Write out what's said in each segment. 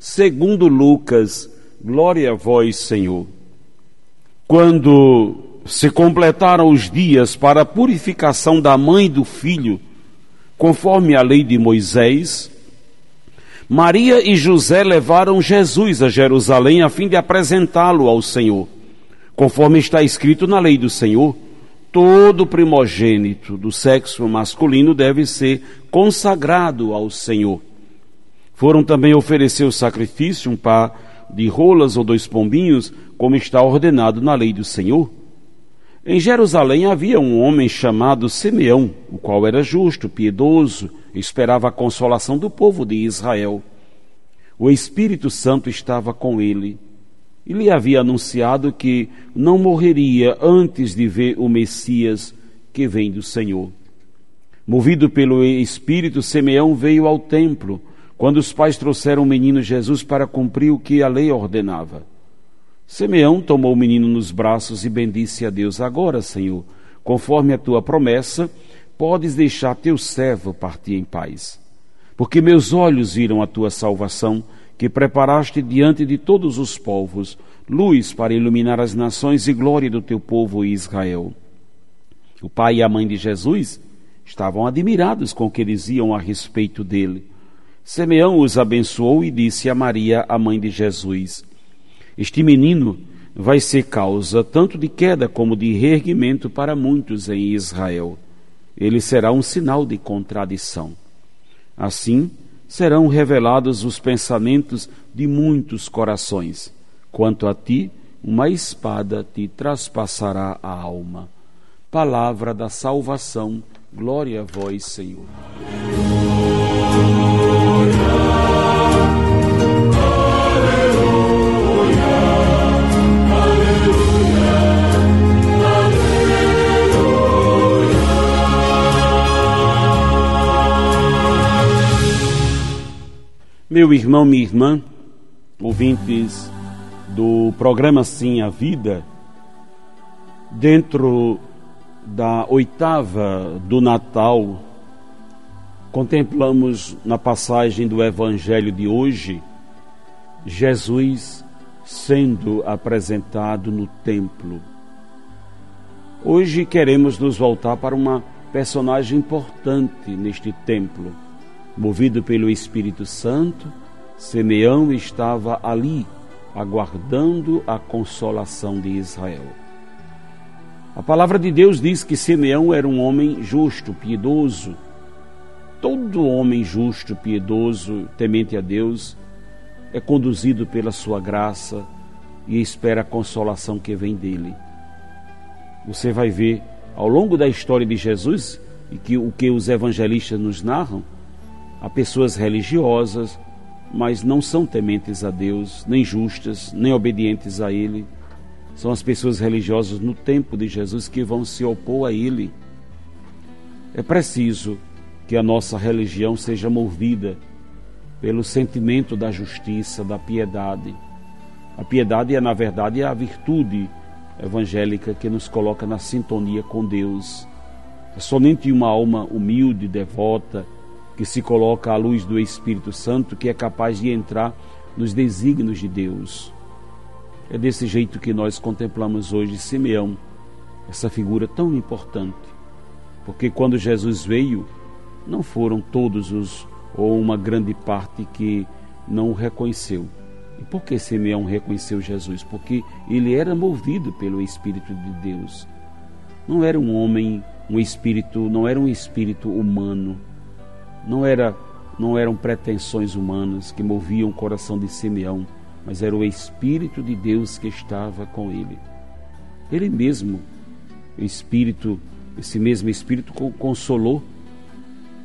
segundo Lucas. Glória a vós, Senhor. Quando se completaram os dias para a purificação da mãe e do filho, conforme a lei de Moisés, Maria e José levaram Jesus a Jerusalém a fim de apresentá-lo ao Senhor conforme está escrito na lei do Senhor, todo primogênito do sexo masculino deve ser consagrado ao Senhor. Foram também oferecer o sacrifício, um par de rolas ou dois pombinhos, como está ordenado na lei do Senhor. Em Jerusalém havia um homem chamado Simeão, o qual era justo, piedoso, esperava a consolação do povo de Israel. O Espírito Santo estava com ele e lhe havia anunciado que não morreria antes de ver o Messias que vem do Senhor. Movido pelo Espírito, Simeão veio ao templo quando os pais trouxeram o menino Jesus para cumprir o que a lei ordenava. Simeão tomou o menino nos braços e bendisse a Deus: Agora, Senhor, conforme a tua promessa, podes deixar teu servo partir em paz. Porque meus olhos viram a tua salvação que preparaste diante de todos os povos, luz para iluminar as nações e glória do teu povo Israel. O pai e a mãe de Jesus estavam admirados com o que diziam a respeito dele. Simeão os abençoou e disse a Maria, a mãe de Jesus: Este menino vai ser causa tanto de queda como de reerguimento para muitos em Israel. Ele será um sinal de contradição. Assim, serão revelados os pensamentos de muitos corações. Quanto a ti, uma espada te traspassará a alma. Palavra da salvação, glória a vós, Senhor. Meu irmão, minha irmã, ouvintes do programa Sim a Vida, dentro da oitava do Natal, contemplamos na passagem do Evangelho de hoje Jesus sendo apresentado no templo. Hoje queremos nos voltar para uma personagem importante neste templo Movido pelo Espírito Santo, Simeão estava ali, aguardando a consolação de Israel. A palavra de Deus diz que Simeão era um homem justo, piedoso. Todo homem justo, piedoso, temente a Deus, é conduzido pela sua graça e espera a consolação que vem dele. Você vai ver ao longo da história de Jesus e que o que os evangelistas nos narram, Há pessoas religiosas, mas não são tementes a Deus, nem justas, nem obedientes a Ele. São as pessoas religiosas no tempo de Jesus que vão se opor a Ele. É preciso que a nossa religião seja movida pelo sentimento da justiça, da piedade. A piedade é, na verdade, a virtude evangélica que nos coloca na sintonia com Deus. É somente uma alma humilde, devota, que se coloca à luz do Espírito Santo, que é capaz de entrar nos desígnios de Deus. É desse jeito que nós contemplamos hoje Simeão, essa figura tão importante. Porque quando Jesus veio, não foram todos os, ou uma grande parte, que não o reconheceu. E por que Simeão reconheceu Jesus? Porque ele era movido pelo Espírito de Deus. Não era um homem, um espírito, não era um espírito humano não, era, não eram pretensões humanas que moviam o coração de Simeão, mas era o Espírito de Deus que estava com ele. Ele mesmo, o Espírito, esse mesmo Espírito consolou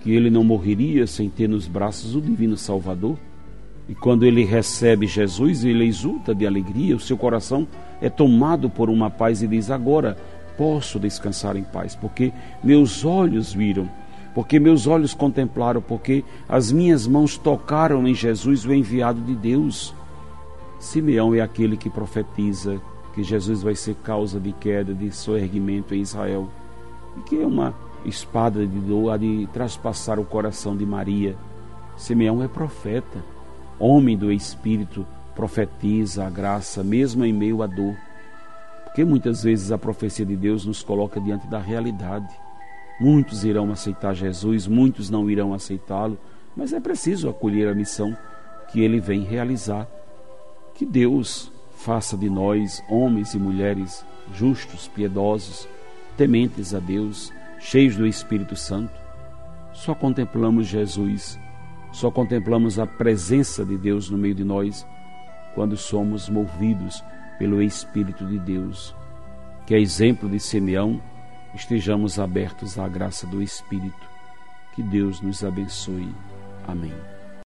que ele não morreria sem ter nos braços o Divino Salvador. E quando ele recebe Jesus, ele exulta de alegria, o seu coração é tomado por uma paz e diz: Agora posso descansar em paz, porque meus olhos viram, porque meus olhos contemplaram, porque as minhas mãos tocaram em Jesus, o enviado de Deus. Simeão é aquele que profetiza que Jesus vai ser causa de queda, de soerguimento em Israel, e que é uma espada de dor a de traspassar o coração de Maria. Simeão é profeta homem do Espírito, profetiza a graça, mesmo em meio à dor. Porque muitas vezes a profecia de Deus nos coloca diante da realidade. Muitos irão aceitar Jesus, muitos não irão aceitá-lo, mas é preciso acolher a missão que ele vem realizar. Que Deus faça de nós homens e mulheres justos, piedosos, tementes a Deus, cheios do Espírito Santo. Só contemplamos Jesus só contemplamos a presença de Deus no meio de nós quando somos movidos pelo Espírito de Deus. Que, a exemplo de Simeão, estejamos abertos à graça do Espírito. Que Deus nos abençoe. Amém.